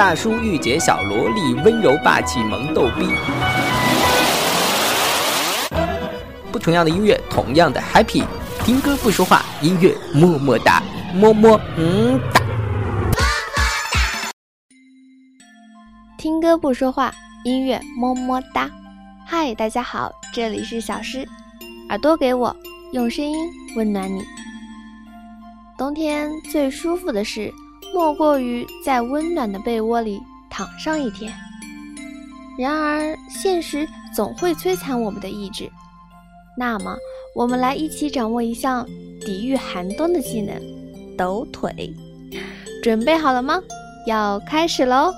大叔御姐小萝莉，温柔霸气萌逗逼。不同样的音乐，同样的 happy。听歌不说话，音乐么么哒，么么嗯哒。听歌不说话，音乐么么哒。嗨，大家好，这里是小诗，耳朵给我，用声音温暖你。冬天最舒服的事，莫过于在温暖的被窝里躺上一天。然而，现实总会摧残我们的意志。那么，我们来一起掌握一项抵御寒冬的技能——抖腿。准备好了吗？要开始喽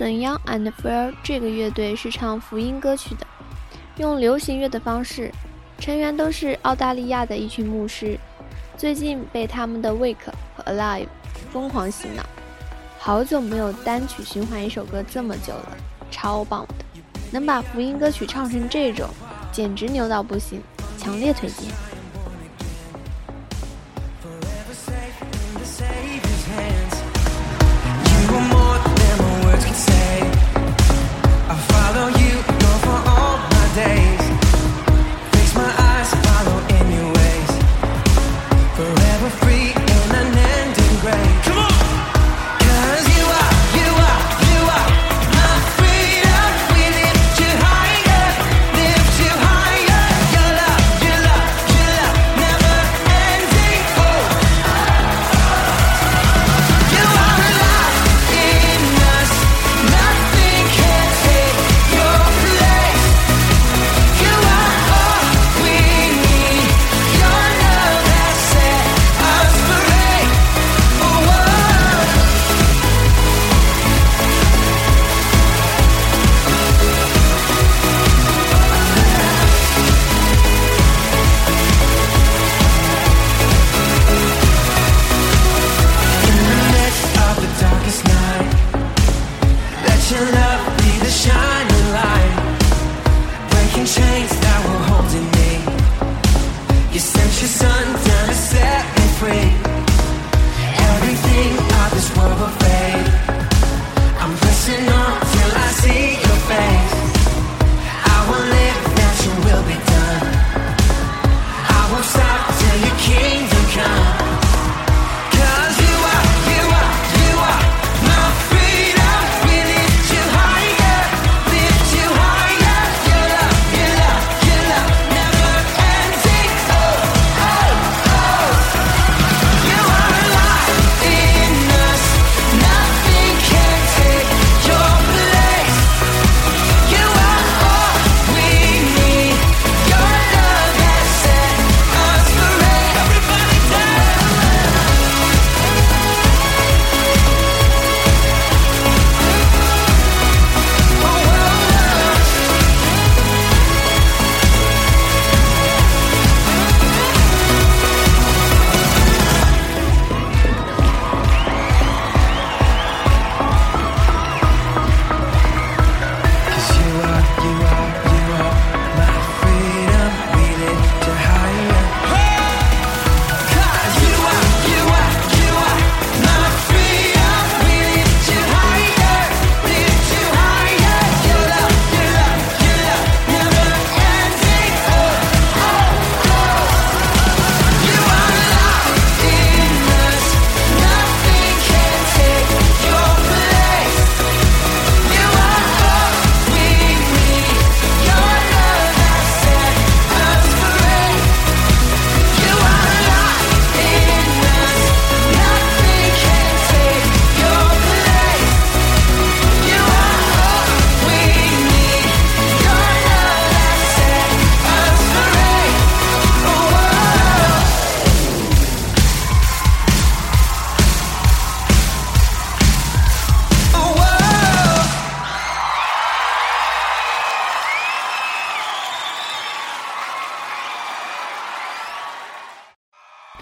Carson Young and Fair 这个乐队是唱福音歌曲的，用流行乐的方式，成员都是澳大利亚的一群牧师，最近被他们的 Wake 和 Alive 疯狂洗脑，好久没有单曲循环一首歌这么久了，超棒的，能把福音歌曲唱成这种，简直牛到不行，强烈推荐。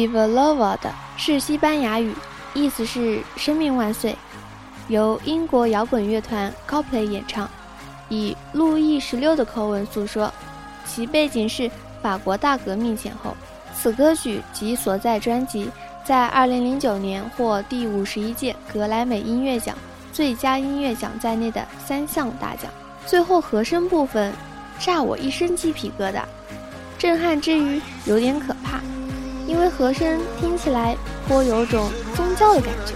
Viva la vida 是西班牙语，意思是“生命万岁”，由英国摇滚乐团 Coldplay 演唱，以路易十六的口吻诉说，其背景是法国大革命前后。此歌曲及所在专辑在2009年获第五十一届格莱美音乐奖最佳音乐奖在内的三项大奖。最后和声部分，炸我一身鸡皮疙瘩，震撼之余有点可。为和声听起来颇有种宗教的感觉。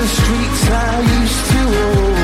the streets I used to own.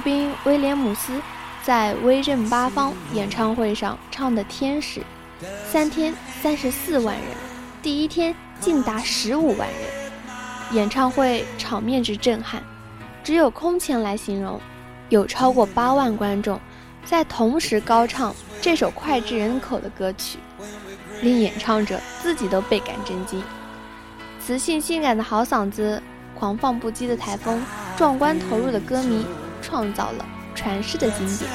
罗宾·威廉姆斯在威震八方演唱会上唱的《天使》，三天三十四万人，第一天竟达十五万人，演唱会场面之震撼，只有空前来形容。有超过八万观众在同时高唱这首脍炙人口的歌曲，令演唱者自己都倍感震惊。磁性性感的好嗓子，狂放不羁的台风，壮观投入的歌迷。创造了传世的经典。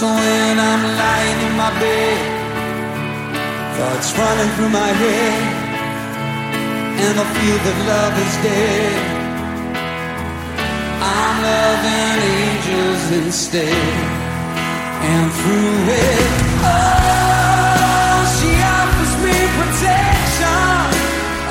So when I'm lying in my bed, thoughts running through my head, and I feel that love is dead. I'm loving angels instead, and through it. Oh,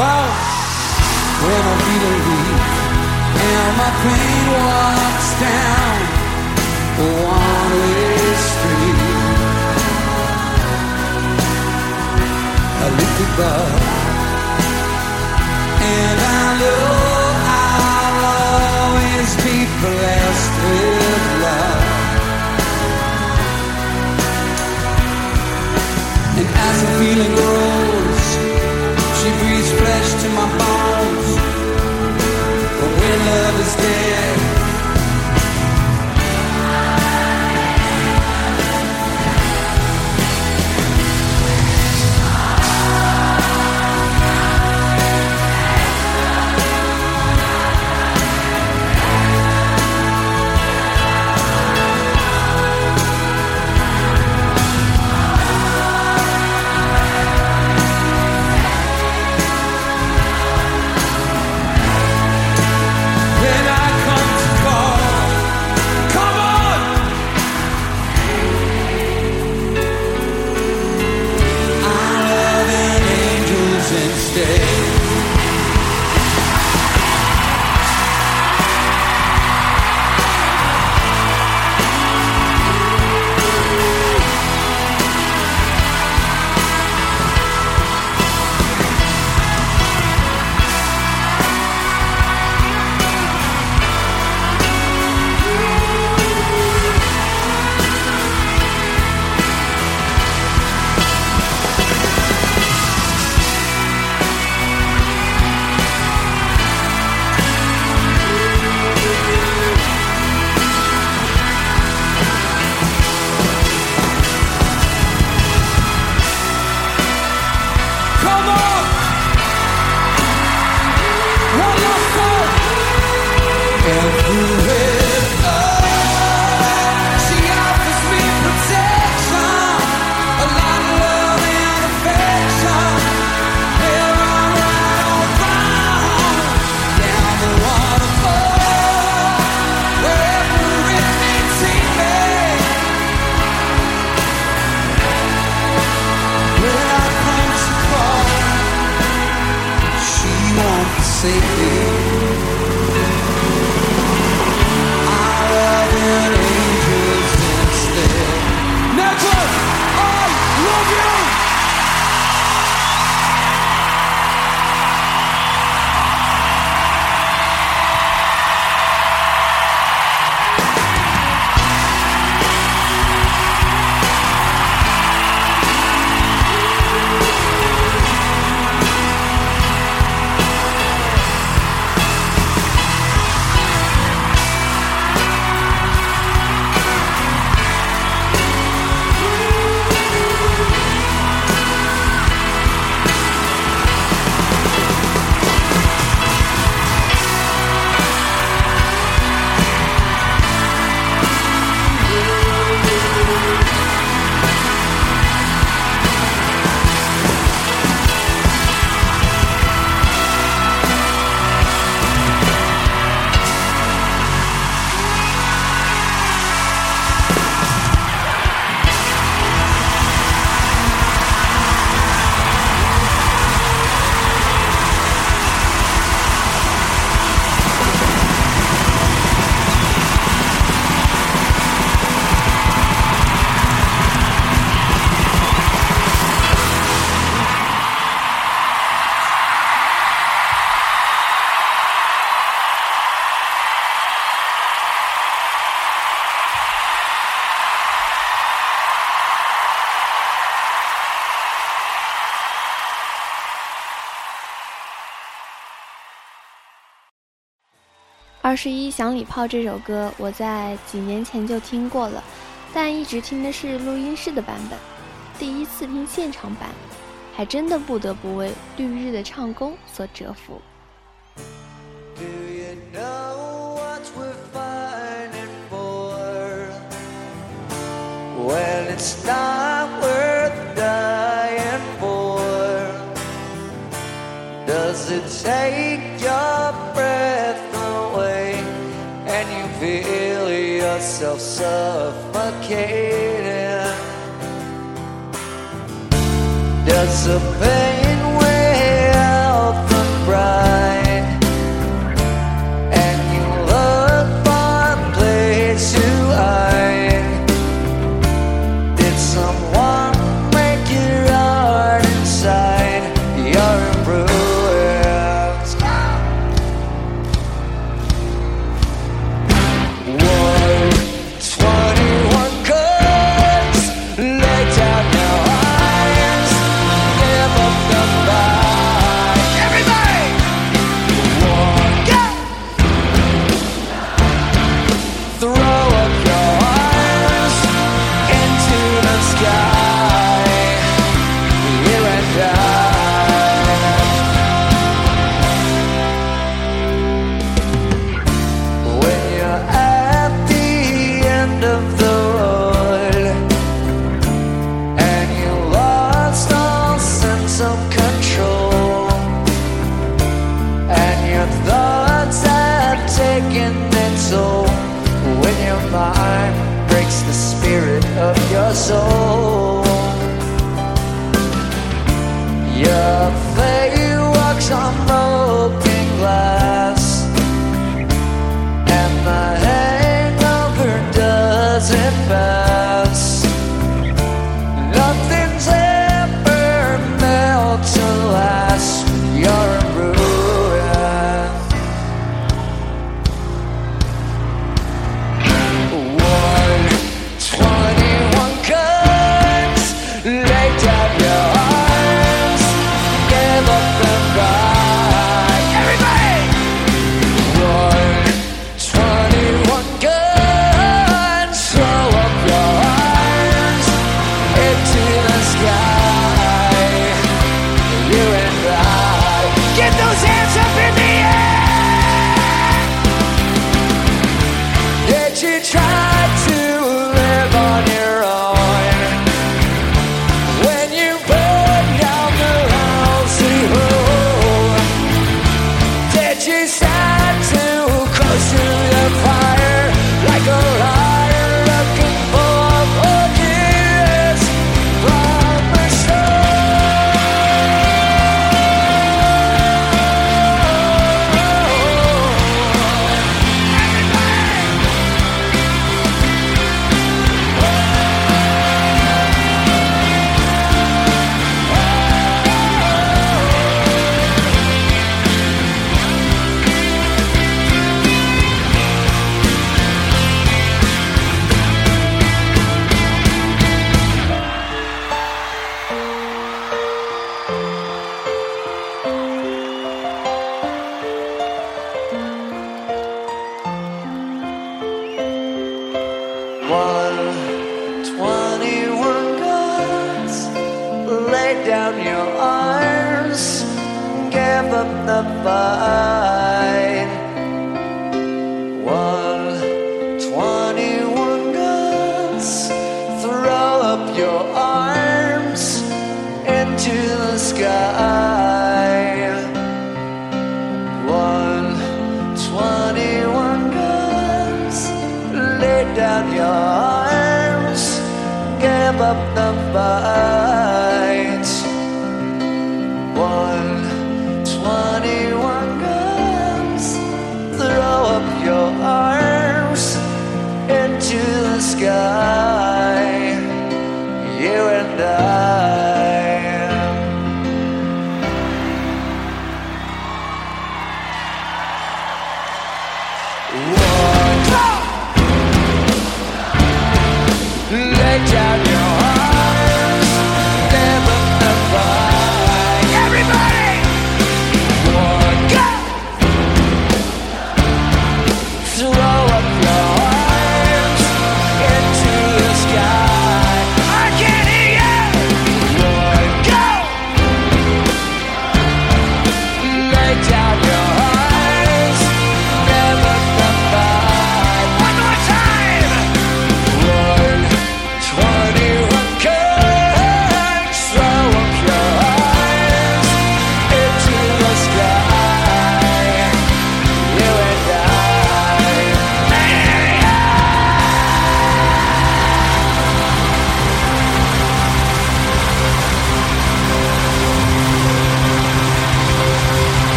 Wow, when I'm feeling weak and my pain walks down a one-way street, I it up and I know I'll always be blessed with love. And as the feeling grows, 二十一响礼炮这首歌，我在几年前就听过了，但一直听的是录音室的版本。第一次听现场版，还真的不得不为绿日的唱功所折服。Yourself suffocating. Does the pain up the fight. One guns, throw up your arms into the sky. One guns, lay down your arms, give up the fight. Sky.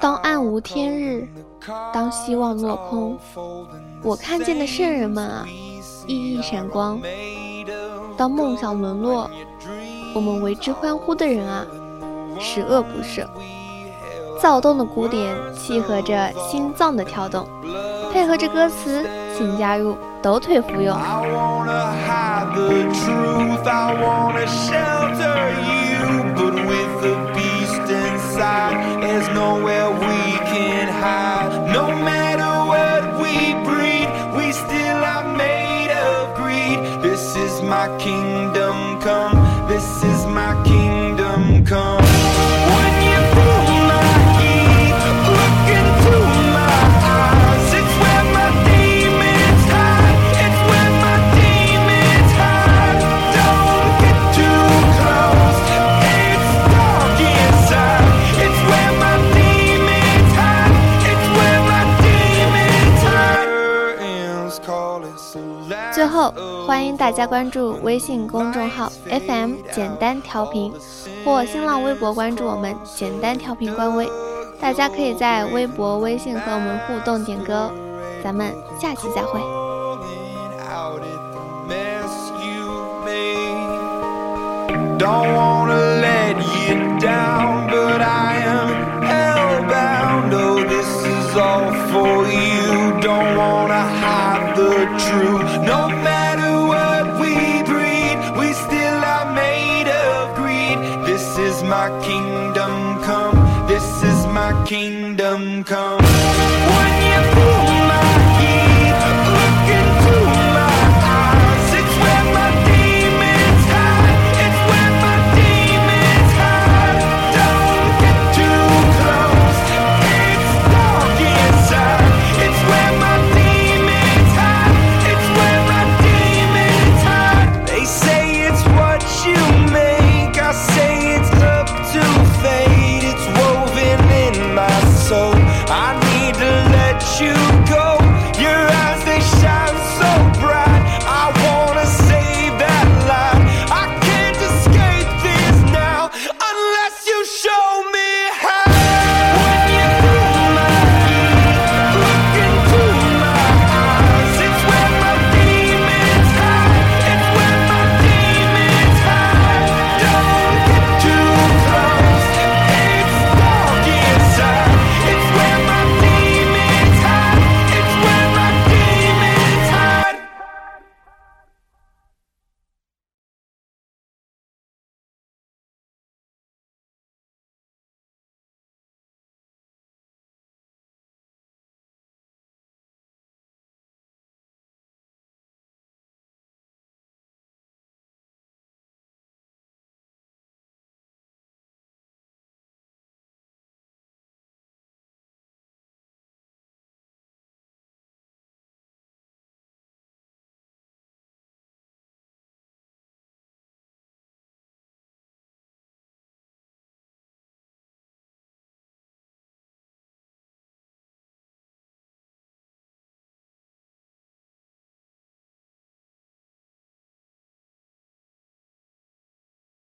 当暗无天日，当希望落空，我看见的圣人们啊，熠熠闪光。当梦想沦落，我们为之欢呼的人啊，十恶不赦。躁动的鼓点契合着心脏的跳动，配合着歌词，请加入抖腿服用。I there's nowhere we can hide. No matter what we breed, we still are made of greed. This is my kingdom come, this is my kingdom come. 加关注微信公众号 FM 简单调频，或新浪微博关注我们简单调频官微。大家可以在微博、微信和我们互动点歌。咱们下期再会。Don't wanna let you down, but I